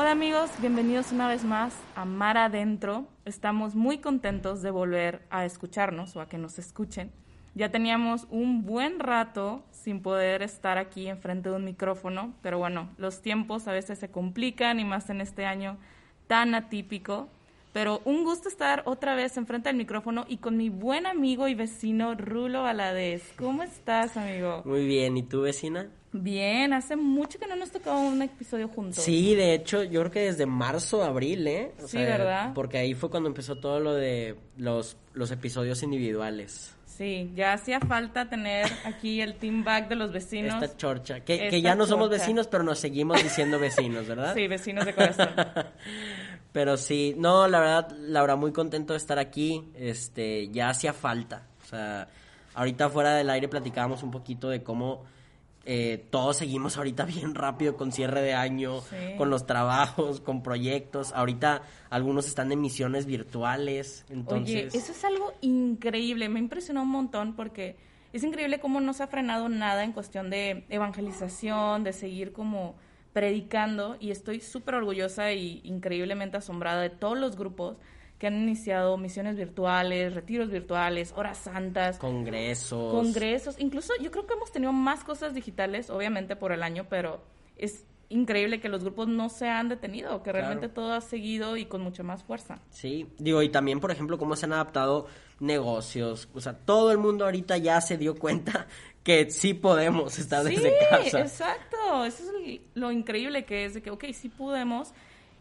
Hola amigos, bienvenidos una vez más a Mar Adentro. Estamos muy contentos de volver a escucharnos o a que nos escuchen. Ya teníamos un buen rato sin poder estar aquí enfrente de un micrófono, pero bueno, los tiempos a veces se complican y más en este año tan atípico. Pero un gusto estar otra vez enfrente del micrófono y con mi buen amigo y vecino Rulo Valadez. ¿Cómo estás, amigo? Muy bien, ¿y tú, vecina? Bien, hace mucho que no nos tocaba un episodio juntos. Sí, de hecho, yo creo que desde marzo, abril, ¿eh? sí, ¿verdad? Porque ahí fue cuando empezó todo lo de los, los episodios individuales. Sí, ya hacía falta tener aquí el team back de los vecinos. Esta chorcha, que, que ya no somos vecinos, pero nos seguimos diciendo vecinos, ¿verdad? sí, vecinos de corazón. pero sí, no, la verdad, Laura, muy contento de estar aquí, este, ya hacía falta, o sea, ahorita fuera del aire platicábamos un poquito de cómo eh, todos seguimos ahorita bien rápido con cierre de año, con los trabajos, con proyectos. Ahorita algunos están en misiones virtuales. Entonces... Oye, eso es algo increíble. Me impresionó un montón porque es increíble cómo no se ha frenado nada en cuestión de evangelización, de seguir como predicando. Y estoy súper orgullosa y increíblemente asombrada de todos los grupos que han iniciado misiones virtuales, retiros virtuales, horas santas. Congresos. Congresos. Incluso yo creo que hemos tenido más cosas digitales, obviamente por el año, pero es increíble que los grupos no se han detenido, que realmente todo ha seguido y con mucha más fuerza. Sí, digo, y también, por ejemplo, cómo se han adaptado negocios. O sea, todo el mundo ahorita ya se dio cuenta que sí podemos estar desde casa. Exacto, eso es lo increíble que es de que, ok, sí podemos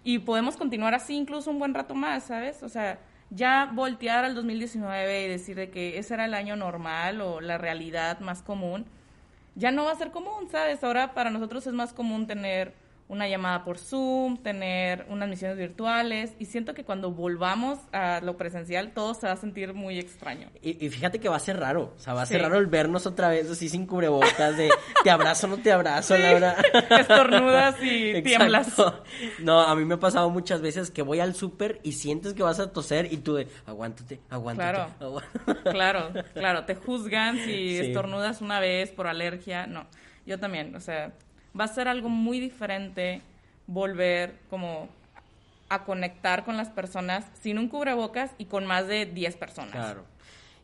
y podemos continuar así incluso un buen rato más, ¿sabes? O sea, ya voltear al 2019 y decir de que ese era el año normal o la realidad más común, ya no va a ser común, ¿sabes? Ahora para nosotros es más común tener una llamada por Zoom, tener unas misiones virtuales y siento que cuando volvamos a lo presencial todo se va a sentir muy extraño. Y, fíjate que va a ser raro, o sea, va a ser raro el vernos otra vez así sin cubrebocas de te abrazo, no te abrazo, sí. Laura. Estornudas y tiemblas. No, a mí me ha pasado muchas veces que voy al súper y sientes que vas a toser y tú de aguántate, aguántate. Claro, claro, claro, te juzgan si estornudas una vez por alergia, no. Yo también, o sea, va a ser algo muy diferente volver como a conectar con las personas sin un cubrebocas y con más de 10 personas. Claro.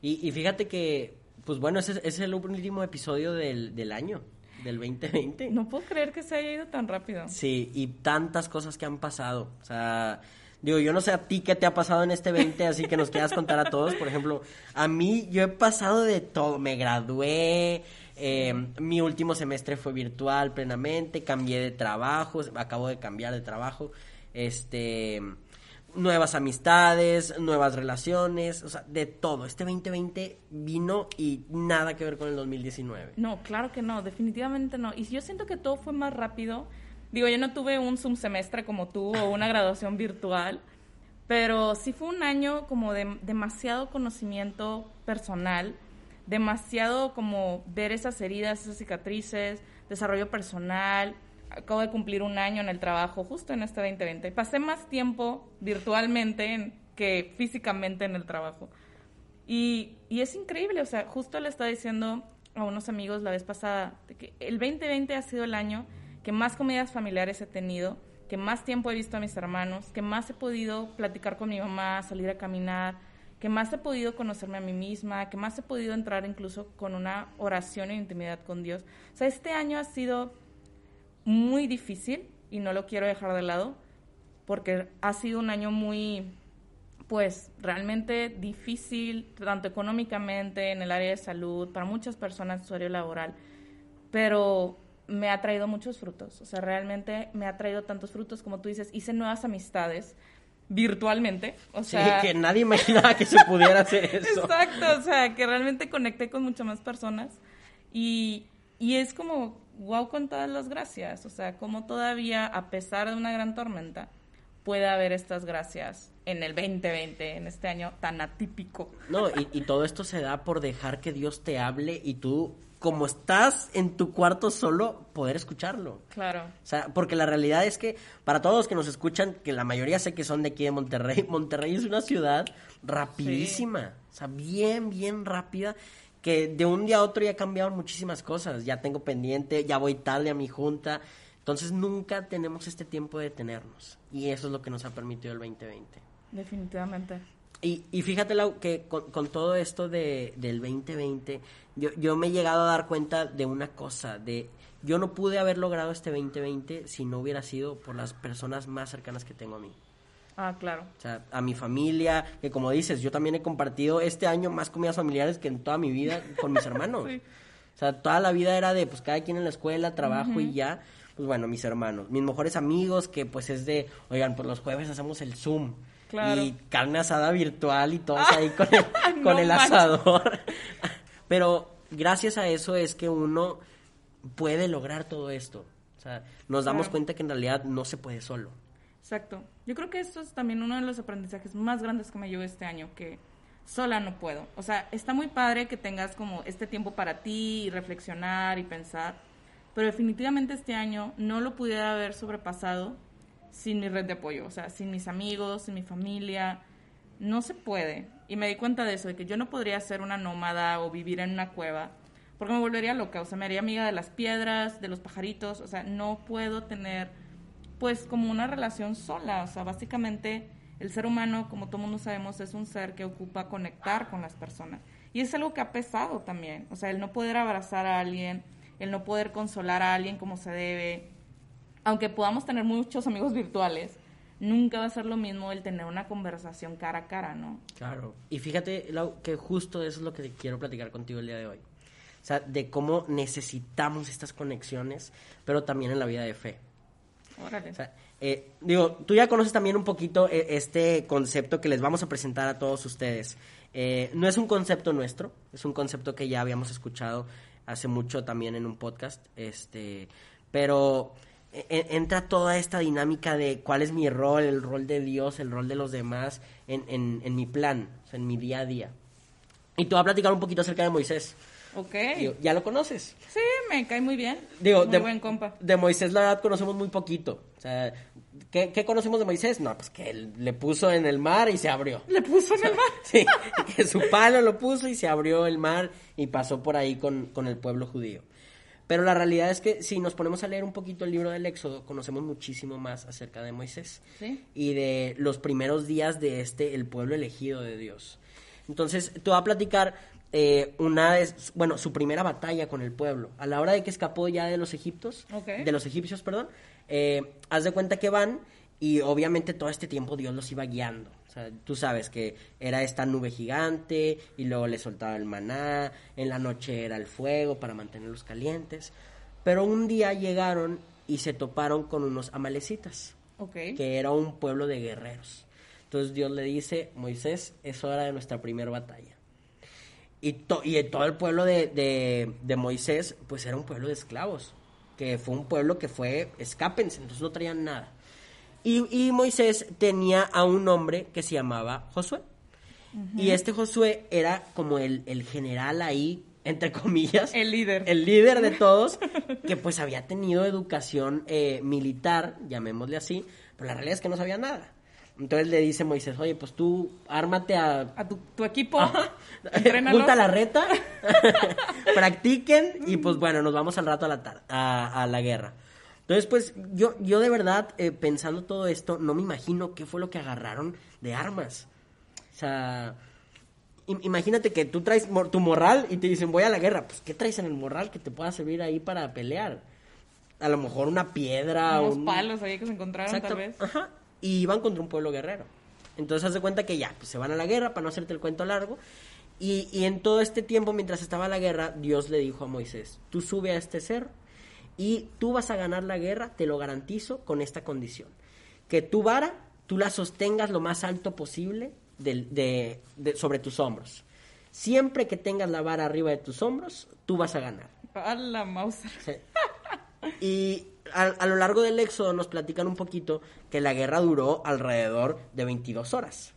Y, fíjate que, pues bueno, ese, es el último episodio del, del año, del 2020. No puedo creer que se haya ido tan rápido. Sí, y tantas cosas que han pasado. O sea, digo, yo no sé a ti qué te ha pasado en este 20, así que nos quieras contar a todos. Por ejemplo, a mí yo he pasado de todo. Me gradué, eh, mi último semestre fue virtual plenamente, cambié de trabajo, acabo de cambiar de trabajo, este, nuevas amistades, nuevas relaciones, o sea, de todo. Este 2020 vino y nada que ver con el 2019. No, claro que no, definitivamente no. Y yo siento que todo fue más rápido. Digo, yo no tuve un Zoom semestre como tú o una graduación virtual, pero sí fue un año como de demasiado conocimiento personal demasiado como ver esas heridas, esas cicatrices, desarrollo personal. Acabo de cumplir un año en el trabajo, justo en este 2020. Pasé más tiempo virtualmente que físicamente en el trabajo. Y, y, es increíble, o sea, justo le estaba diciendo a unos amigos la vez pasada que el 2020 ha sido el año que más comidas familiares he tenido, que más tiempo he visto a mis hermanos, que más he podido platicar con mi mamá, salir a caminar, que más he podido conocerme a mí misma, que más he podido entrar incluso con una oración e intimidad con Dios. O sea, este año ha sido muy difícil y no lo quiero dejar de lado porque ha sido un año muy, pues, realmente difícil, tanto económicamente, en el área de salud, para muchas personas en su área laboral, pero me ha traído muchos frutos, o sea, realmente me ha traído tantos frutos como tú dices, hice nuevas amistades, virtualmente. O sea, sí, que nadie imaginaba que se pudiera hacer eso. Exacto, o sea, que realmente conecté con muchas más personas. Y, y es como, wow, con todas las gracias. O sea, como todavía, a pesar de una gran tormenta, puede haber estas gracias en el 2020, en este año tan atípico. No, y, y todo esto se da por dejar que Dios te hable y tú como estás en tu cuarto solo, poder escucharlo. Claro. O sea, porque la realidad es que para todos los que nos escuchan, que la mayoría sé que son de aquí de Monterrey, Monterrey es una ciudad rapidísima, o sea, bien, bien rápida, que de un día a otro ya cambiado muchísimas cosas. Ya tengo pendiente, ya voy tarde a mi junta, Entonces nunca tenemos este tiempo de detenernos. Y eso es lo que nos ha permitido el 2020. Definitivamente. Y, y fíjate, Lau, que con, con todo esto de, del 2020, yo, yo me he llegado a dar cuenta de una cosa, de yo no pude haber logrado este 2020 si no hubiera sido por las personas más cercanas que tengo a mí. Ah, claro. O sea, a mi familia, que como dices, yo también he compartido este año más comidas familiares que en toda mi vida con mis hermanos. Sí. O sea, toda la vida era de, pues, cada quien en la escuela, trabajo y ya. Pues bueno, mis hermanos, mis mejores amigos, que pues es de, oigan, pues los jueves hacemos el Zoom. Claro. Y carne asada virtual y todos ahí con el, con el asador. Pero gracias a eso es que uno puede lograr todo esto. O sea, nos damos Claro. cuenta que en realidad no se puede solo. Exacto. Yo creo que esto es también uno de los aprendizajes más grandes que me llevo este año, que sola no puedo. O sea, está muy padre que tengas como este tiempo para ti y reflexionar y pensar, pero definitivamente este año no lo pudiera haber sobrepasado sin mi red de apoyo, o sea, sin mis amigos, sin mi familia. No se puede. Y me di cuenta de eso, de que yo no podría ser una nómada o vivir en una cueva, porque me volvería loca, o sea, me haría amiga de las piedras, de los pajaritos, o sea, no puedo tener pues como una relación sola, o sea, básicamente el ser humano, como todo mundo sabemos, es un ser que ocupa conectar con las personas. Y es algo que ha pesado también, o sea, el no poder abrazar a alguien, el no poder consolar a alguien como se debe, aunque podamos tener muchos amigos virtuales, nunca va a ser lo mismo el tener una conversación cara a cara, ¿no? Claro. Y fíjate, Lau, que justo eso es lo que quiero platicar contigo el día de hoy. O sea, de cómo necesitamos estas conexiones, pero también en la vida de fe. Órale. O sea, eh, digo, tú ya conoces también un poquito eh, este concepto que les vamos a presentar a todos ustedes. Eh, no es un concepto nuestro, es un concepto que ya habíamos escuchado hace mucho también en un podcast, este, pero entra toda esta dinámica de cuál es mi rol, el rol de Dios, el rol de los demás en, en, en mi plan, o sea, en mi día a día. Y te voy a platicar un poquito acerca de Moisés. ok. Digo, ¿Ya lo conoces? Sí, me cae muy bien. Digo, muy de, buen compa. de Moisés la verdad conocemos muy poquito. O sea, ¿qué, qué conocemos de Moisés? No, pues que él le puso en el mar y se abrió. Le puso en el mar. Sí, que su palo lo puso y se abrió el mar y pasó por ahí con, con el pueblo judío. Pero la realidad es que si nos ponemos a leer un poquito el libro del Éxodo, conocemos muchísimo más acerca de Moisés Sí. y de los primeros días de este, el pueblo elegido de Dios. Entonces, te voy a platicar eh, una de, bueno, su primera batalla con el pueblo. A la hora de que escapó ya de los egiptos, de los egipcios, perdón, eh, haz de cuenta que van y obviamente todo este tiempo Dios los iba guiando. O sea, tú sabes que era esta nube gigante y luego le soltaba el maná, en la noche era el fuego para mantenerlos calientes. Pero un día llegaron y se toparon con unos amalecitas Ok. que era un pueblo de guerreros. Entonces Dios le dice, Moisés, es hora de nuestra primera batalla. Y, to- y todo el pueblo de, de- de Moisés, pues era un pueblo de esclavos, que fue un pueblo que fue, escápense, entonces no traían nada. Y, y Moisés tenía a un hombre que se llamaba Josué. Y este Josué era como el, el general ahí, entre comillas, El líder. el líder de todos, que pues había tenido educación eh, militar, llamémosle así, pero la realidad es que no sabía nada. Entonces le dice Moisés, oye, pues tú ármate a... A tu, tu equipo. Junta la reta, practiquen y pues bueno, nos vamos al rato a la, tar- a, a la guerra. Entonces pues yo, yo de verdad, eh, pensando todo esto, no me imagino qué fue lo que agarraron de armas. O sea, im- imagínate que tú traes tu morral y te dicen voy a la guerra. Pues ¿qué traes en el morral que te pueda servir ahí para pelear? A lo mejor una piedra Unos un... palos ahí que se encontraron Exacto. tal vez. Ajá. Y iban contra un pueblo guerrero. Entonces haz de cuenta que ya, pues se van a la guerra para no hacerte el cuento largo. Y, y en todo este tiempo, mientras estaba la guerra, Dios le dijo a Moisés, tú sube a este cerro y tú vas a ganar la guerra, te lo garantizo, con esta condición. Que tu vara, tú la sostengas lo más alto posible de- de- sobre tus hombros. Siempre que tengas la vara arriba de tus hombros, tú vas a ganar. A la mouse. Sí. Y a, a lo largo del éxodo nos platican un poquito que la guerra duró alrededor de 22 horas.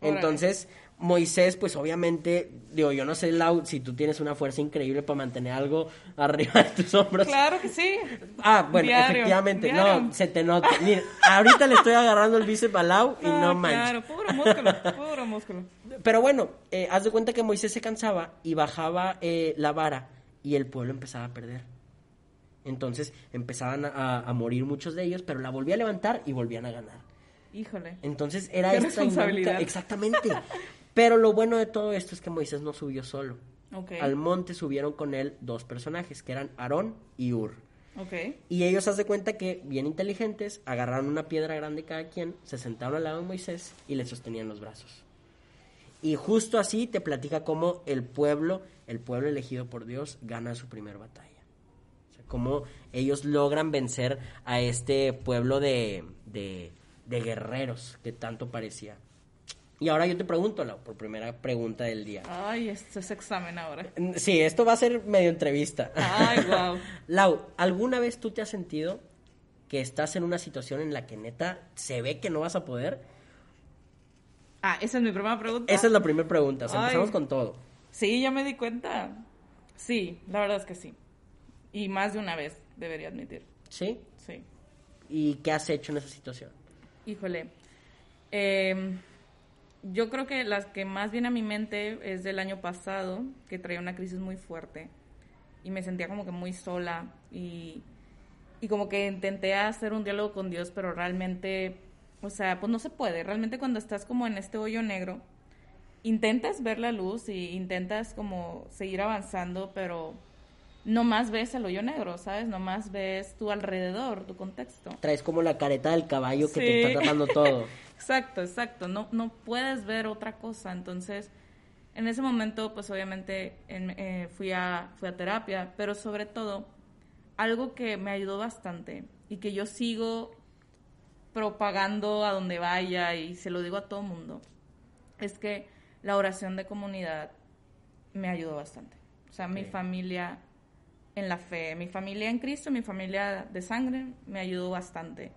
Entonces, Moisés, pues obviamente, digo, yo no sé, Lau, si tú tienes una fuerza increíble para mantener algo arriba de tus hombros. Claro que sí. Ah, bueno, Diario, efectivamente, diario. no, se te nota. Mira, ahorita le estoy agarrando el bíceps a Lau y no Ah, manches. Claro, puro músculo, puro músculo. Pero bueno, eh, haz de cuenta que Moisés se cansaba y bajaba eh, la vara y el pueblo empezaba a perder. Entonces empezaban a, a morir muchos de ellos, pero la volvía a levantar y volvían a ganar. Híjole. Entonces era Qué esta responsabilidad. dinámica- Exactamente. Pero lo bueno de todo esto es que Moisés no subió solo. Ok. Al monte subieron con él dos personajes, que eran Aarón y Ur. Ok. Y ellos haz de cuenta que, bien inteligentes, agarraron una piedra grande cada quien, se sentaron al lado de Moisés y le sostenían los brazos. Y justo así te platica cómo el pueblo, el pueblo elegido por Dios, gana su primera batalla. O sea, cómo ellos logran vencer a este pueblo de, de, de guerreros que tanto parecía. Y ahora yo te pregunto, Lau, por primera pregunta del día. Ay, este es examen ahora. Sí, esto va a ser medio entrevista. Ay, wow. Lau, ¿alguna vez tú te has sentido que estás en una situación en la que neta se ve que no vas a poder? Ah, esa es mi primera pregunta. Esa es la primera pregunta, o sea, Ay. empezamos con todo. Sí, ya me di cuenta. Sí, la verdad es que sí. Y más de una vez, debería admitir. ¿Sí? Sí. ¿Y qué has hecho en esa situación? Híjole. Eh, yo creo que las que más viene a mi mente es del año pasado, que traía una crisis muy fuerte. Y me sentía como que muy sola. Y, y como que intenté hacer un diálogo con Dios, pero realmente, o sea, pues no se puede. Realmente cuando estás como en este hoyo negro, intentas ver la luz y intentas como seguir avanzando, pero no más ves el hoyo negro, ¿sabes? No más ves tu alrededor, tu contexto. Traes como la careta del caballo que te está tapando todo. Exacto, exacto. No, no puedes ver otra cosa. Entonces, en ese momento, pues obviamente en- eh, fui, a, fui a terapia, pero sobre todo, algo que me ayudó bastante y que yo sigo propagando a donde vaya y se lo digo a todo mundo, es que la oración de comunidad me ayudó bastante. O sea, mi familia en la fe, mi familia en Cristo, mi familia de sangre, me ayudó bastante.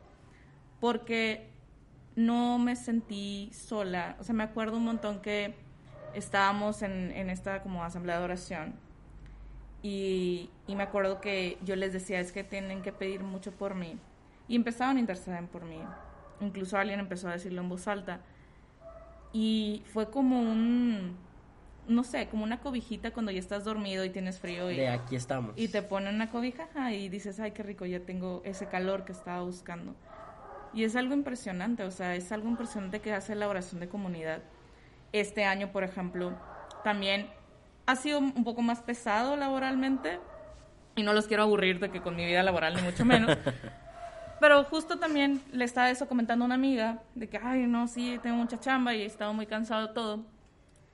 Porque no me sentí sola. O sea, me acuerdo un montón que estábamos en, en esta como asamblea de oración y, y me acuerdo que yo les decía, es que tienen que pedir mucho por mí. Y empezaban a interceder por mí. Incluso alguien empezó a decirlo en voz alta. Y fue como un, no sé, como una cobijita cuando ya estás dormido y tienes frío y, De aquí estamos. y te ponen una cobija y dices, ay, qué rico, ya tengo ese calor que estaba buscando. Y es algo impresionante, o sea, es algo impresionante que hace la oración de comunidad. Este año, por ejemplo, también ha sido un poco más pesado laboralmente y no los quiero aburrir de que con mi vida laboral ni mucho menos. Pero justo también le estaba eso comentando a una amiga de que, ay, no, sí, tengo mucha chamba y he estado muy cansado de todo.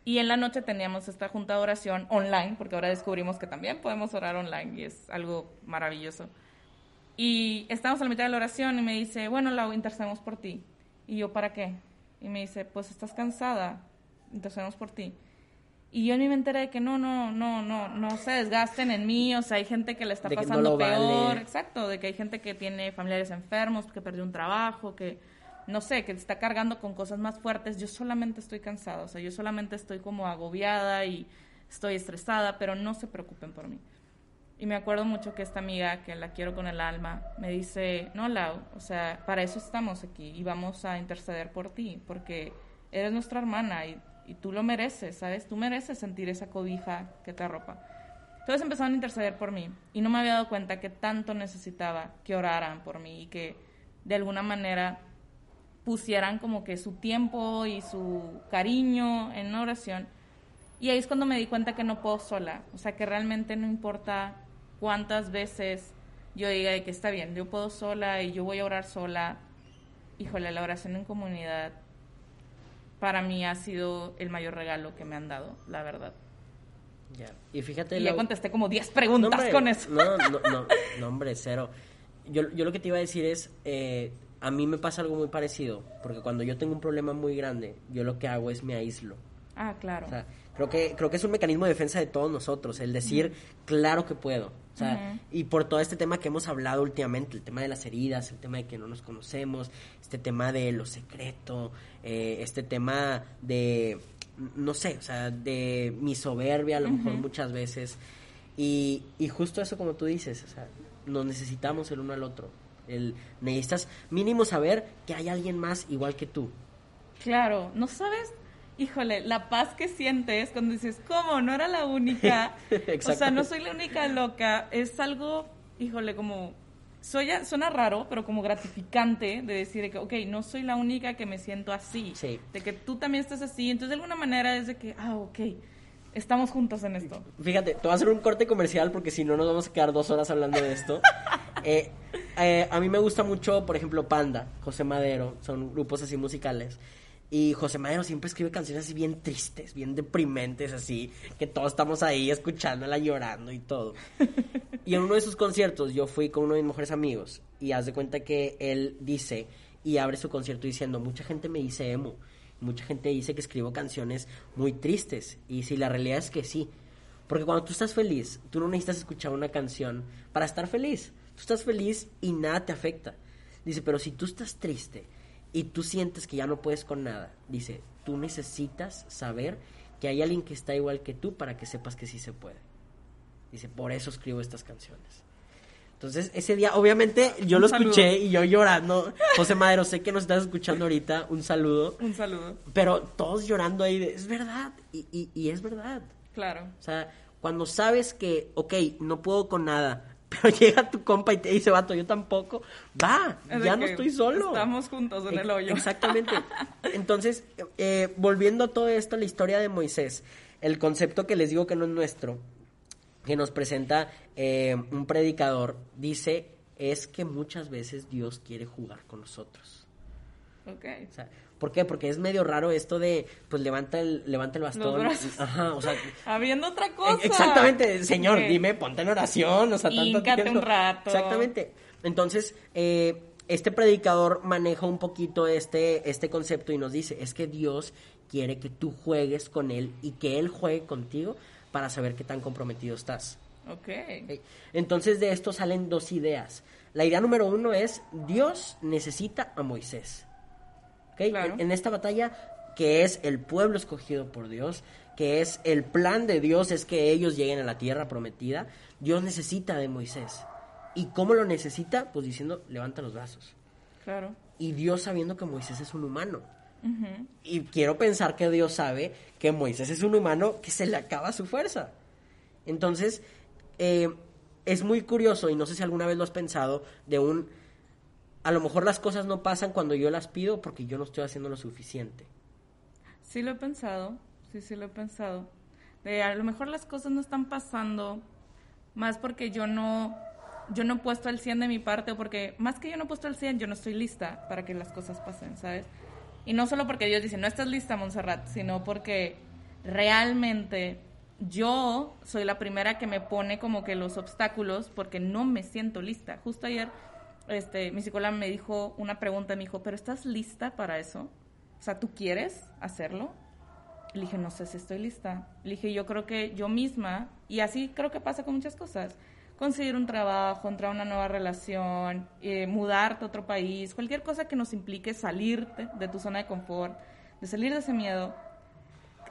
Y en la noche teníamos esta junta de oración online, porque ahora descubrimos que también podemos orar online y es algo maravilloso. Y estábamos a la mitad de la oración y me dice, bueno, Lau, intercedemos por ti. Y yo, ¿para qué? Y me dice, pues estás cansada, intercedemos por ti. Y yo ni me enteré de que no, no, no, no, no se desgasten en mí, o sea, hay gente que le está no pasando lo peor, vale. exacto, de que hay gente que tiene familiares enfermos, que perdió un trabajo, que no sé, que está cargando con cosas más fuertes. Yo solamente estoy cansada, o sea, yo solamente estoy como agobiada y estoy estresada, pero no se preocupen por mí. Y me acuerdo mucho que esta amiga, que la quiero con el alma, me dice, no, Lau, o sea, para eso estamos aquí y vamos a interceder por ti, porque eres nuestra hermana y, y tú lo mereces, ¿sabes? Tú mereces sentir esa cobija que te arropa. Entonces empezaron a interceder por mí y no me había dado cuenta que tanto necesitaba que oraran por mí y que de alguna manera pusieran como que su tiempo y su cariño en una oración. Y ahí es cuando me di cuenta que no puedo sola, o sea que realmente no importa cuántas veces yo diga de que está bien, yo puedo sola y yo voy a orar sola. Híjole, la oración en comunidad para mí ha sido el mayor regalo que me han dado, la verdad. Ya. Y fíjate... Y ya contesté como 10 preguntas hombre, con eso. No, no, no, no, hombre, cero. Yo, yo lo que te iba a decir es, eh, a mí me pasa algo muy parecido, porque cuando yo tengo un problema muy grande, yo lo que hago es me aíslo. Ah, claro. O sea, creo que, creo que es un mecanismo de defensa de todos nosotros, el decir, claro que puedo. O sea, y por todo este tema que hemos hablado últimamente, el tema de las heridas, el tema de que no nos conocemos, este tema de lo secreto, eh, este tema de, no sé, o sea, de mi soberbia a lo mejor muchas veces. Y, y justo eso como tú dices, o sea, nos necesitamos el uno al otro. El, necesitas mínimo saber que hay alguien más igual que tú. Claro, no sabes, híjole, la paz que sientes cuando dices, ¿cómo? No era la única. o sea, no soy la única loca. Es algo híjole, como suena, suena raro, pero como gratificante de decir que, ok, no soy la única que me siento así. Sí. De que tú también estás así. Entonces, de alguna manera es de que, ah, ok, estamos juntos en esto. Fíjate, te voy a hacer un corte comercial porque si no nos vamos a quedar dos horas hablando de esto. Eh, eh, a mí me gusta mucho, por ejemplo, Panda, José Madero, son grupos así musicales. Y José Madero siempre escribe canciones así bien tristes, bien deprimentes, así, que todos estamos ahí escuchándola, llorando y todo. Y en uno de sus conciertos yo fui con uno de mis mejores amigos y haz de cuenta que él dice y abre su concierto diciendo, mucha gente me dice emo, mucha gente dice que escribo canciones muy tristes y si la realidad es que sí, porque cuando tú estás feliz, tú no necesitas escuchar una canción para estar feliz, tú estás feliz y nada te afecta. Dice, pero si tú estás triste y tú sientes que ya no puedes con nada, dice, tú necesitas saber que hay alguien que está igual que tú para que sepas que sí se puede. Dice, por eso escribo estas canciones. Entonces, ese día, obviamente, yo Un lo saludo. escuché y yo llorando. José Madero, sé que nos estás escuchando ahorita, un saludo. Un saludo. Pero todos llorando ahí, de, es verdad, y, y, y es verdad. Claro. O sea, cuando sabes que, ok, no puedo con nada, pero llega tu compa y te dice, vato, yo tampoco, va, ya no estoy solo. Estamos juntos en el hoyo. Exactamente. Entonces, eh, volviendo a todo esto, la historia de Moisés, el concepto que les digo que no es nuestro, que nos presenta eh, un predicador, dice, es que muchas veces Dios quiere jugar con nosotros. Ok. O sea, ¿Por qué? Porque es medio raro esto de, pues levanta el, levanta el bastón. Ajá, o sea, Habiendo otra cosa. Exactamente, señor, dime, ponte en oración, o sea, tanto tiempo. un rato. Exactamente. Entonces, eh, este predicador maneja un poquito este, este concepto y nos dice, es que Dios quiere que tú juegues con Él y que Él juegue contigo para saber qué tan comprometido estás. ¿ok? Entonces, de esto salen dos ideas. La idea número uno es, Dios necesita a Moisés. En, en esta batalla, que es el pueblo escogido por Dios, que es el plan de Dios, es que ellos lleguen a la tierra prometida, Dios necesita de Moisés. ¿Y cómo lo necesita? Pues diciendo, levanta los brazos. Claro. Y Dios sabiendo que Moisés es un humano. Y quiero pensar que Dios sabe que Moisés es un humano que se le acaba su fuerza. Entonces, eh, es muy curioso, y no sé si alguna vez lo has pensado, de un... A lo mejor las cosas no pasan cuando yo las pido porque yo no estoy haciendo lo suficiente. Sí lo he pensado, sí, sí lo he pensado. De a lo mejor las cosas no están pasando más porque yo no, yo no he puesto el 100 de mi parte o porque más que yo no he puesto el 100, yo no estoy lista para que las cosas pasen, ¿sabes? Y no solo porque Dios dice, no estás lista, Montserrat, sino porque realmente yo soy la primera que me pone como que los obstáculos porque no me siento lista. Justo ayer este, mi psicóloga me dijo una pregunta, me dijo, ¿pero estás lista para eso? O sea, ¿tú quieres hacerlo? Le dije, no sé si estoy lista. Le dije, yo creo que yo misma, y así creo que pasa con muchas cosas, conseguir un trabajo, entrar a una nueva relación, eh, mudarte a otro país, cualquier cosa que nos implique salirte de tu zona de confort, de salir de ese miedo.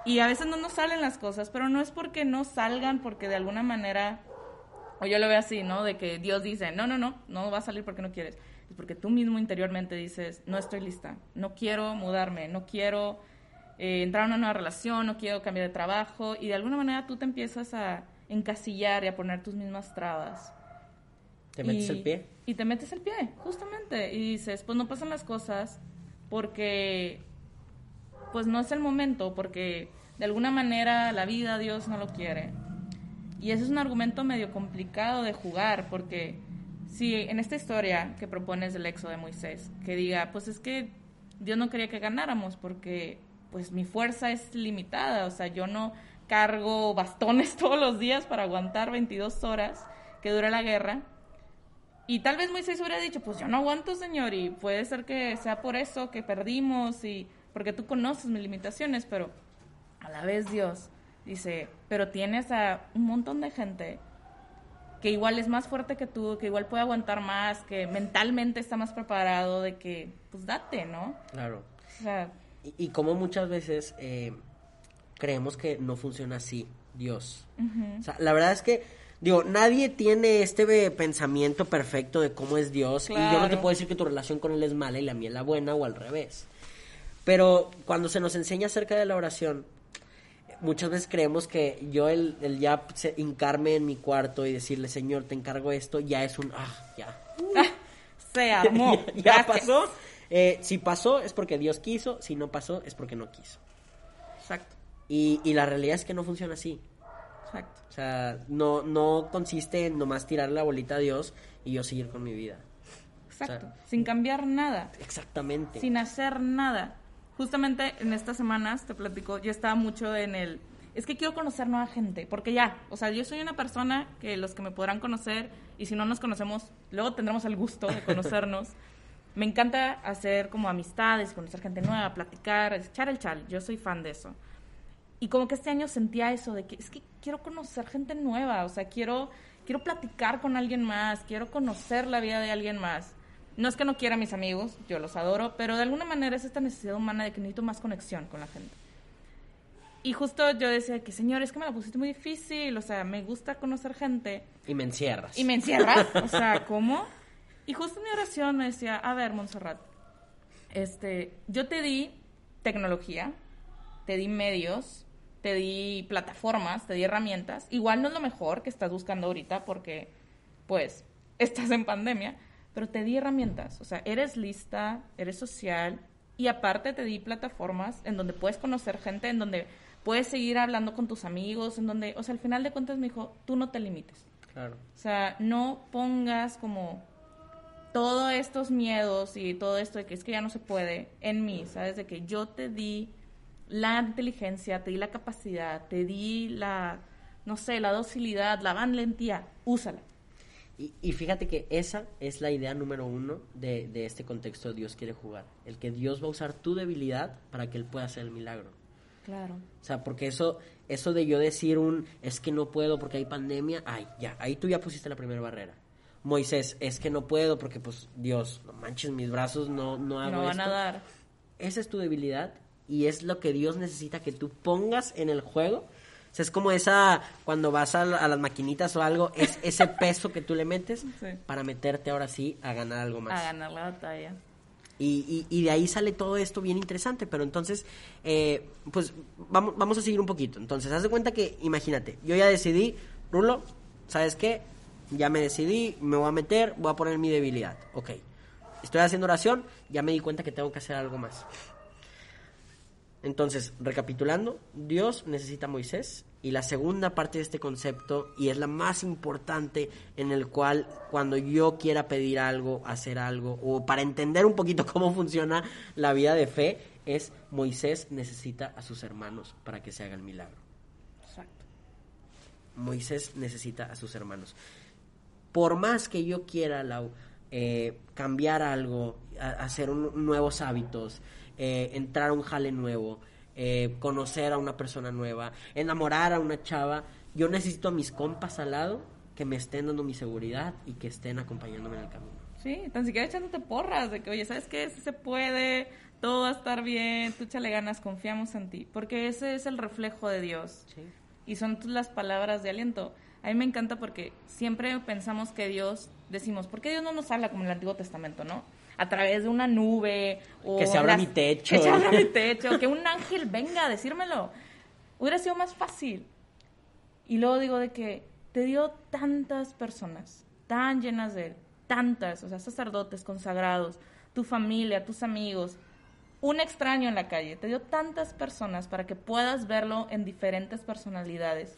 Y a veces no nos salen las cosas, pero no es porque no salgan, porque de alguna manera, o yo lo veo así, ¿no? De que Dios dice, no, no, no, no va a salir porque no quieres. Es porque tú mismo interiormente dices, no estoy lista, no quiero mudarme, no quiero eh, entrar a una nueva relación, no quiero cambiar de trabajo, y de alguna manera tú te empiezas a encasillar y a poner tus mismas trabas. ¿Te metes Y- el pie? Y te metes el pie, justamente. Y dices, pues no pasan las cosas porque pues no es el momento, porque de alguna manera la vida Dios no lo quiere. Y ese es un argumento medio complicado de jugar, porque si en esta historia que propones del éxodo de Moisés, que diga, pues es que Dios no quería que ganáramos, porque pues mi fuerza es limitada, o sea, yo no cargo bastones todos los días para aguantar 22 horas que dura la guerra. Y tal vez Moisés hubiera dicho, pues yo no aguanto, Señor, y puede ser que sea por eso que perdimos, y porque tú conoces mis limitaciones, pero a la vez Dios dice, pero tienes a un montón de gente que igual es más fuerte que tú, que igual puede aguantar más, que mentalmente está más preparado, de que, pues date, ¿no? Claro. O sea, Y, y como muchas veces eh, creemos que no funciona así, Dios. O sea, la verdad es que, digo, nadie tiene este pensamiento perfecto de cómo es Dios. Y yo no te puedo decir que tu relación con Él es mala y la mía es la buena o al revés. Pero cuando se nos enseña acerca de la oración, muchas veces creemos que yo el, el ya hincarme en mi cuarto y decirle, Señor, te encargo esto, ya es un, ah, ya, Se armó. ya pasó. Eh, si pasó es porque Dios quiso, si no pasó es porque no quiso. Exacto, Y, y la realidad es que no funciona así. exacto. O sea, no, no consiste en nomás tirar la bolita a Dios y yo seguir con mi vida. Exacto. O sea, sin cambiar nada. Exactamente. sin hacer nada. Justamente en estas semanas, te platico, yo estaba mucho en el... Es que quiero conocer nueva gente, porque ya, o sea, yo soy una persona que los que me podrán conocer, y si no nos conocemos, luego tendremos el gusto de conocernos. me encanta hacer como amistades, conocer gente nueva, platicar, echar el chal, yo soy fan de eso. Y como que este año sentía eso de que es que quiero conocer gente nueva, o sea, quiero, quiero platicar con alguien más, quiero conocer la vida de alguien más. No es que no quiera a mis amigos, yo los adoro, pero de alguna manera es esta necesidad humana de que necesito más conexión con la gente. Y justo yo decía que, señor, es que me la pusiste muy difícil, o sea, me gusta conocer gente Y me encierras. y me encierras, o sea, ¿cómo? Y justo en mi oración me decía, a ver, Montserrat, este, yo te di tecnología, te di medios, te di plataformas, te di herramientas. Igual no es lo mejor que estás buscando ahorita porque, pues, estás en pandemia, pero te di herramientas. O sea, eres lista, eres social y aparte te di plataformas en donde puedes conocer gente, en donde puedes seguir hablando con tus amigos, en donde, o sea, al final de cuentas me dijo, tú no te limites. Claro. O sea, no pongas como todos estos miedos y todo esto de que es que ya no se puede en mí, ¿sabes? De que yo te di la inteligencia, te di la capacidad, te di la, no sé, la docilidad, la valentía, úsala. Y, y fíjate que esa es la idea número uno de, de este contexto Dios quiere jugar. El que Dios va a usar tu debilidad para que Él pueda hacer el milagro. Claro. O sea, porque eso, eso de yo decir un es que no puedo porque hay pandemia, ay, ya, ahí tú ya pusiste la primera barrera. Moisés, es que no puedo porque pues Dios, no manches mis brazos, no, no hago No van esto. a dar. Esa es tu debilidad y es lo que Dios necesita que tú pongas en el juego. O sea, es como esa, cuando vas a, la- a las maquinitas o algo, es ese peso que tú le metes Sí. para meterte ahora sí a ganar algo más. A ganar la batalla. Y, y- y de ahí sale todo esto bien interesante, pero entonces, eh, pues vamos, vamos a seguir un poquito. Entonces, haz de cuenta que, imagínate, yo ya decidí, Rulo, ¿sabes qué? Ya me decidí, me voy a meter, voy a poner mi debilidad. Ok. Estoy haciendo oración, ya me di cuenta que tengo que hacer algo más. Entonces, recapitulando, Dios necesita a Moisés y la segunda parte de este concepto, y es la más importante, en el cual cuando yo quiera pedir algo, hacer algo, o para entender un poquito cómo funciona la vida de fe, es Moisés necesita a sus hermanos para que se haga el milagro. Exacto. Moisés necesita a sus hermanos. Por más que yo quiera, Lau, eh, cambiar algo, a- hacer un- nuevos hábitos, eh, entrar a un jale nuevo, eh, conocer a una persona nueva, enamorar a una chava, yo necesito a mis compas al lado que me estén dando mi seguridad y que estén acompañándome en el camino. Sí, tan siquiera echándote porras de que, oye, ¿sabes qué? Si se puede, todo va a estar bien, tú échale ganas, confiamos en ti. Porque ese es el reflejo de Dios. y son las palabras de aliento. A mí me encanta porque siempre pensamos que Dios, decimos, ¿por qué Dios no nos habla como en el Antiguo Testamento, no? A través de una nube o... Que se abra las- mi techo. Que se abra mi techo, que un ángel venga a decírmelo. Hubiera sido más fácil. Y luego digo de que te dio tantas personas, tan llenas de él, tantas, o sea, sacerdotes, consagrados, tu familia, tus amigos, un extraño en la calle, te dio tantas personas para que puedas verlo en diferentes personalidades.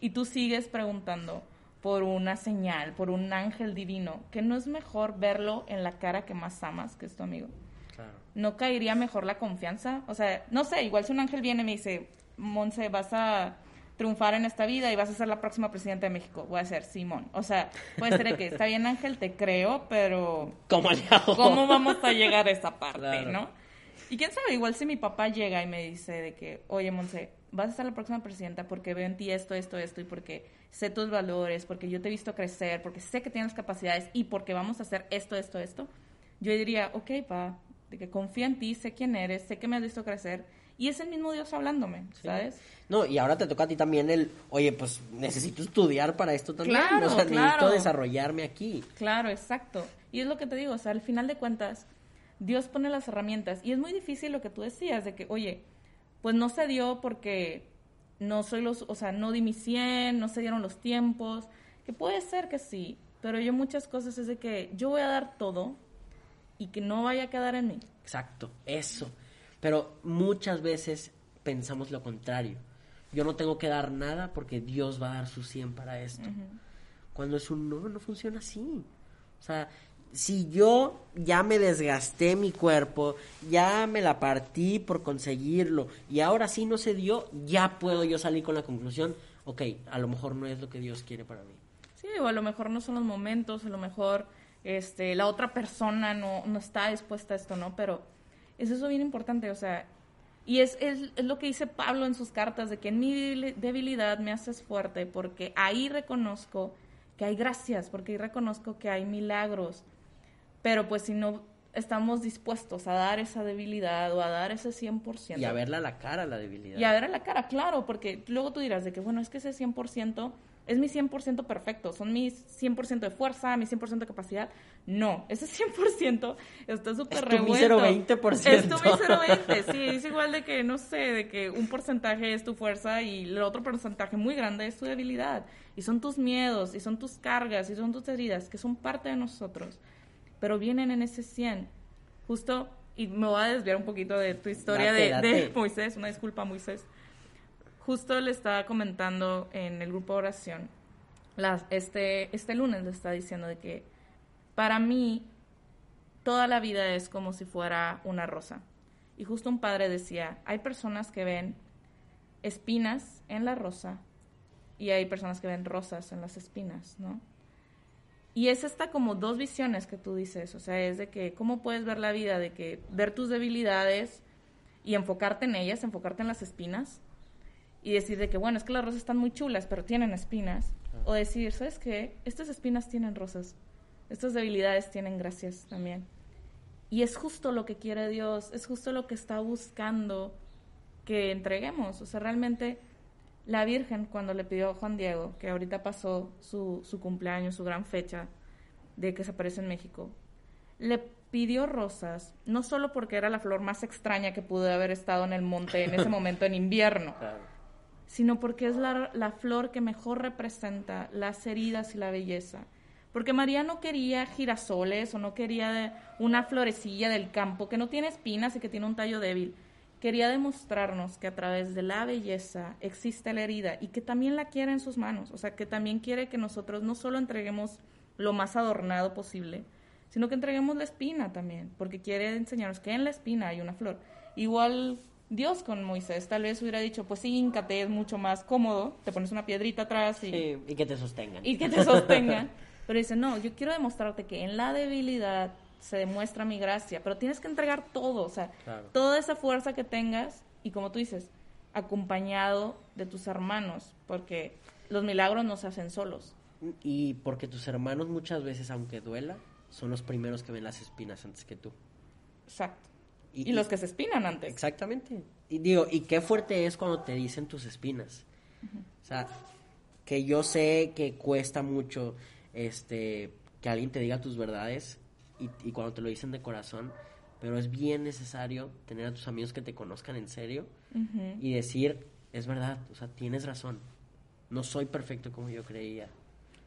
Y tú sigues preguntando por una señal, por un ángel divino, que no es mejor verlo en la cara que más amas, que es tu amigo. Claro. ¿no caería mejor la confianza? O sea, no sé, igual si un ángel viene y me dice, Monse, vas a triunfar en esta vida y vas a ser la próxima presidenta de México, voy a ser Simón. O sea, puede ser que está bien Ángel, te creo, pero ¿Cómo? ¿cómo vamos a llegar a esa parte, Claro. no? Y quién sabe, igual si mi papá llega y me dice de que, oye, Monse, vas a ser la próxima presidenta porque veo en ti esto, esto, esto, y porque sé tus valores, porque yo te he visto crecer, porque sé que tienes capacidades y porque vamos a hacer esto, esto, esto, yo diría, ok, pa, de que confía en ti, sé quién eres, sé que me has visto crecer, y es el mismo Dios hablándome, ¿sabes? No, y ahora te toca a ti también el, oye, pues necesito estudiar para esto también. Claro, o sea, necesito claro. desarrollarme aquí. Claro, exacto. Y es lo que te digo, o sea, al final de cuentas, Dios pone las herramientas. Y es muy difícil lo que tú decías, de que, oye, pues no se dio porque no soy los, o sea, no di mi 100, no se dieron los tiempos, que puede ser que sí, pero yo muchas cosas es de que yo voy a dar todo y que no vaya a quedar en mí. Exacto, eso. Pero muchas veces pensamos lo contrario. Yo no tengo que dar nada porque Dios va a dar su 100 para esto. Cuando es un no, no funciona así. O sea, si yo ya me desgasté mi cuerpo, ya me la partí por conseguirlo y ahora sí no se dio, ya puedo yo salir con la conclusión, ok, a lo mejor no es lo que Dios quiere para mí. Sí, o a lo mejor no son los momentos, a lo mejor este, la otra persona no, no está dispuesta a esto, ¿no? Pero es eso bien importante, o sea, y es, es, es, lo que dice Pablo en sus cartas, de que en mi debilidad me haces fuerte, porque ahí reconozco que hay gracias, porque ahí reconozco que hay milagros, pero pues si no estamos dispuestos a dar esa debilidad o a dar ese 100%. Y a verla a la cara, la debilidad. Y a ver a la cara, claro, porque luego tú dirás de que, bueno, es que ese 100% es mi 100% perfecto, son mis 100% de fuerza, mi 100% de capacidad. No, ese 100% está súper revuelto. Es tu 20%. Es tu mísero 20, sí, es igual de que, no sé, de que un porcentaje es tu fuerza y el otro porcentaje muy grande es tu debilidad. Y son tus miedos, y son tus cargas, y son tus heridas, que son parte de nosotros pero vienen en ese 100. Justo, y me voy a desviar un poquito de tu historia de, Moisés, una disculpa Moisés. Justo le estaba comentando en el grupo de oración, las, este, este lunes le estaba diciendo de que para mí toda la vida es como si fuera una rosa. Y justo un padre decía, hay personas que ven espinas en la rosa y hay personas que ven rosas en las espinas, ¿no? Y es esta como dos visiones que tú dices, o sea, es de que cómo puedes ver la vida, de que ver tus debilidades y enfocarte en ellas, enfocarte en las espinas y decir de que, bueno, es que las rosas están muy chulas, pero tienen espinas. O decir, ¿sabes qué? Estas espinas tienen rosas, estas debilidades tienen gracias también. Y es justo lo que quiere Dios, es justo lo que está buscando que entreguemos. O sea, realmente la Virgen, cuando le pidió a Juan Diego, que ahorita pasó su, su cumpleaños, su gran fecha de que se aparece en México, le pidió rosas, no solo porque era la flor más extraña que pudo haber estado en el monte en ese momento en invierno, sino porque es la, la, flor que mejor representa las heridas y la belleza. Porque María no quería girasoles o no quería una florecilla del campo que no tiene espinas y que tiene un tallo débil quería demostrarnos que a través de la belleza existe la herida y que también la quiere en sus manos, o sea, que también quiere que nosotros no solo entreguemos lo más adornado posible, sino que entreguemos la espina también, porque quiere enseñarnos que en la espina hay una flor. Igual Dios con Moisés tal vez hubiera dicho, pues sí, íncate, es mucho más cómodo, te pones una piedrita atrás y... Sí, y que te sostengan. Y que te sostengan. Pero dice, no, yo quiero demostrarte que en la debilidad se demuestra mi gracia, pero tienes que entregar todo, o sea, toda esa fuerza que tengas y como tú dices, acompañado de tus hermanos, porque los milagros no se hacen solos. Y porque tus hermanos muchas veces, aunque duela, son los primeros que ven las espinas antes que tú. Exacto. Y, los que se espinan antes. Exactamente. Y digo, y qué fuerte es cuando te dicen tus espinas. O sea, que yo sé que cuesta mucho este que alguien te diga tus verdades, y, cuando te lo dicen de corazón, pero es bien necesario tener a tus amigos que te conozcan en serio y decir, es verdad, o sea, tienes razón, no soy perfecto como yo creía.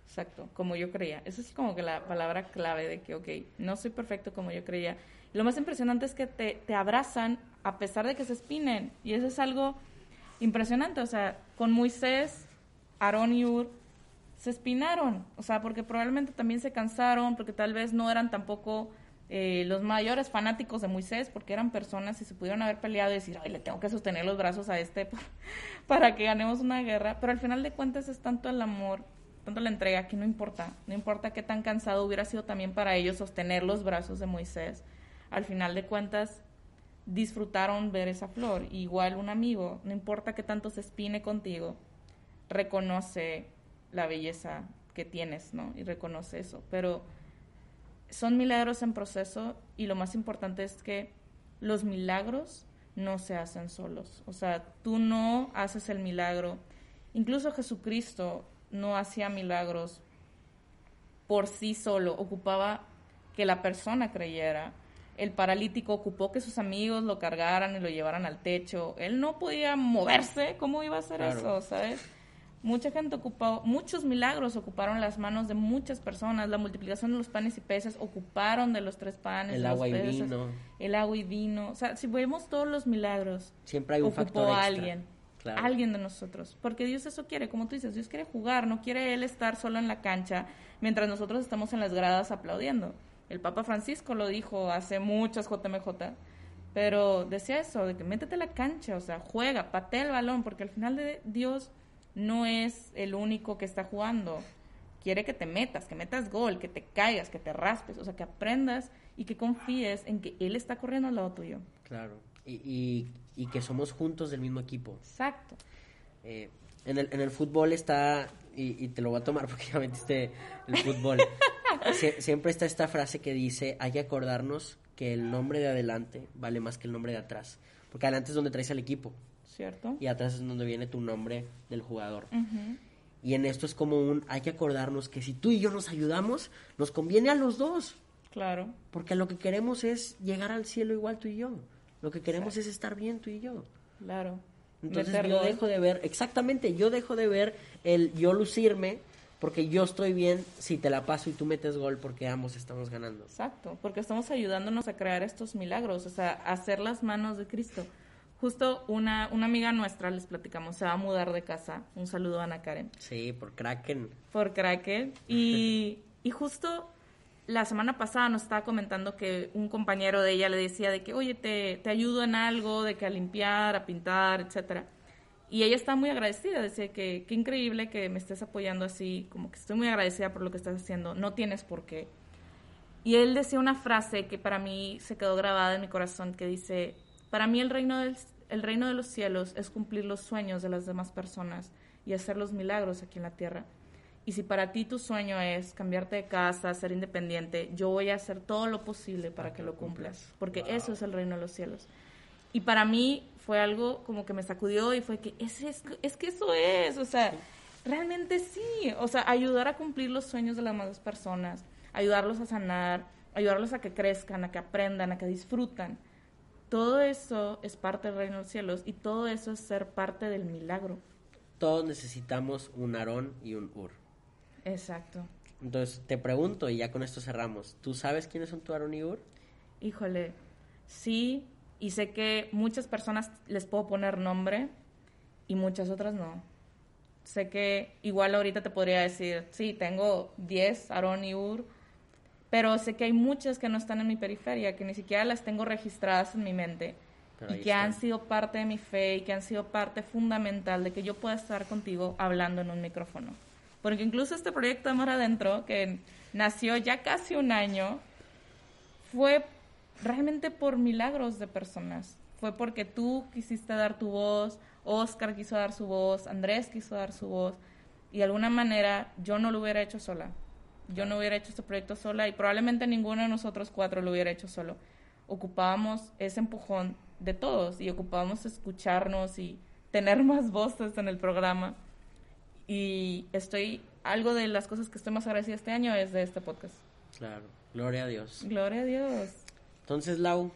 Exacto, como yo creía. Esa es como que la palabra clave de que, ok, no soy perfecto como yo creía. Lo más impresionante es que te, te abrazan a pesar de que se espinen. Y eso es algo impresionante. O sea, con Moisés, Aarón y Ur, se espinaron, o sea, porque probablemente también se cansaron, porque tal vez no eran tampoco eh, los mayores fanáticos de Moisés, porque eran personas y se pudieron haber peleado y decir, ay, le tengo que sostener los brazos a este para que ganemos una guerra, pero al final de cuentas es tanto el amor, tanto la entrega, que no importa, no importa qué tan cansado hubiera sido también para ellos sostener los brazos de Moisés, al final de cuentas disfrutaron ver esa flor, igual un amigo, no importa qué tanto se espine contigo, reconoce la belleza que tienes, ¿no? Y reconoce eso. Pero son milagros en proceso y lo más importante es que los milagros no se hacen solos. O sea, tú no haces el milagro. Incluso Jesucristo no hacía milagros por sí solo, ocupaba que la persona creyera. el paralítico ocupó que sus amigos lo cargaran y lo llevaran al techo. Él no podía moverse, ¿cómo iba a hacer eso, sabes? Mucha gente ocupó, muchos milagros ocuparon las manos de muchas personas. La multiplicación de los panes y peces ocuparon de los tres panes. El los agua peces, y vino. El agua y vino. O sea, si vemos todos los milagros, siempre hay un ocupó factor a alguien. Claro. Alguien de nosotros. Porque Dios eso quiere, como tú dices, Dios quiere jugar, no quiere Él estar solo en la cancha mientras nosotros estamos en las gradas aplaudiendo. El Papa Francisco lo dijo hace muchas JMJ, pero decía eso, de que métete a la cancha, o sea, juega, patea el balón, porque al final de Dios no es el único que está jugando. Quiere que te metas, que metas gol, que te caigas, que te raspes, o sea, que aprendas y que confíes en que Él está corriendo al lado tuyo. Claro. Y, y, y que somos juntos del mismo equipo. Exacto. Eh, en, el, en el fútbol está, y, y te lo voy a tomar porque ya metiste el fútbol, Sie- siempre está esta frase que dice, hay que acordarnos que el nombre de adelante vale más que el nombre de atrás. Porque adelante es donde traes al equipo ¿Cierto? y atrás es donde viene tu nombre del jugador. Y en esto es como un, hay que acordarnos que si tú y yo nos ayudamos, nos conviene a los dos. Claro. Porque lo que queremos es llegar al cielo igual tú y yo. Lo que queremos es estar bien tú y yo. Claro. Entonces Meter yo gol. dejo de ver, exactamente, yo dejo de ver el yo lucirme porque yo estoy bien si te la paso y tú metes gol porque ambos estamos ganando. Exacto, porque estamos ayudándonos a crear estos milagros, o sea, a hacer las manos de Cristo. Justo una, una amiga nuestra, les platicamos, se va a mudar de casa. Un saludo a Ana Karen. Sí, por Kraken. Por Kraken. Y, y justo la semana pasada nos estaba comentando que un compañero de ella le decía de que, oye, te, te ayudo en algo, de que a limpiar, a pintar, etcétera. Y ella está muy agradecida, decía que qué increíble que me estés apoyando así, como que estoy muy agradecida por lo que estás haciendo, no tienes por qué. Y él decía una frase que para mí se quedó grabada en mi corazón, que dice, para mí el reino, del, el reino de los cielos es cumplir los sueños de las demás personas y hacer los milagros aquí en la tierra. Y si para ti tu sueño es cambiarte de casa, ser independiente, yo voy a hacer todo lo posible para que lo cumplas, porque eso es el reino de los cielos. Y para mí fue algo como que me sacudió y fue que es, es, es que eso es, o sea, realmente sí, o sea, ayudar a cumplir los sueños de las demás personas, ayudarlos a sanar, ayudarlos a que crezcan, a que aprendan, a que disfrutan. Todo eso es parte del reino de los cielos y todo eso es ser parte del milagro. Todos necesitamos un Aarón y un Ur. Exacto. Entonces te pregunto y ya con esto cerramos. ¿Tú sabes quiénes son tu Aarón y Ur? Híjole, sí, y sé que muchas personas les puedo poner nombre y muchas otras no. Sé que igual ahorita te podría decir, sí, tengo 10 Aarón y Ur, pero sé que hay muchas que no están en mi periferia, que ni siquiera las tengo registradas en mi mente Pero y que han sido parte de mi fe y que han sido parte fundamental de que yo pueda estar contigo hablando en un micrófono. Porque incluso este proyecto de Mar Adentro, que nació ya casi un año, fue realmente por milagros de personas. Fue porque tú quisiste dar tu voz, Oscar quiso dar su voz, Andrés quiso dar su voz, y de alguna manera yo no lo hubiera hecho sola. Yo no hubiera hecho este proyecto sola y probablemente ninguno de nosotros cuatro lo hubiera hecho solo. Ocupábamos ese empujón de todos y ocupábamos escucharnos y tener más voces en el programa. Y estoy, algo de las cosas que estoy más agradecida este año es de este podcast. Claro, gloria a Dios. Gloria a Dios. Entonces, Lau,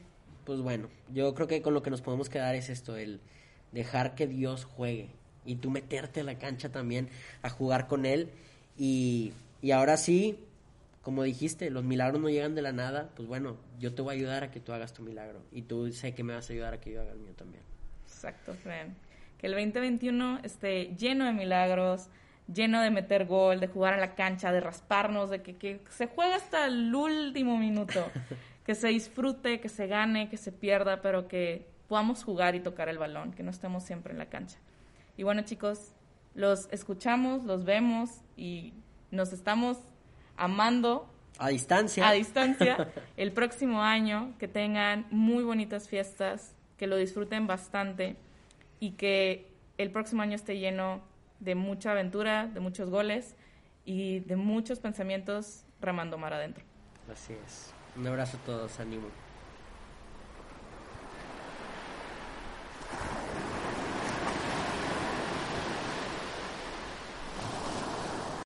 pues bueno, yo creo que con lo que nos podemos quedar es esto, el dejar que Dios juegue y tú meterte a la cancha también a jugar con Él. Y, y ahora sí, como dijiste, los milagros no llegan de la nada, pues bueno, yo te voy a ayudar a que tú hagas tu milagro y tú sé que me vas a ayudar a que yo haga el mío también. Exacto, Fren. Que el 2021 esté lleno de milagros, lleno de meter gol, de jugar a la cancha, de rasparnos, de que, que se juegue hasta el último minuto. que se disfrute, que se gane, que se pierda, pero que podamos jugar y tocar el balón, que no estemos siempre en la cancha. Y bueno, chicos, los escuchamos, los vemos y nos estamos amando A distancia. a distancia el próximo año, que tengan muy bonitas fiestas, que lo disfruten bastante y que el próximo año esté lleno de mucha aventura, de muchos goles y de muchos pensamientos remando mar adentro. Así es. Un abrazo a todos, ánimo.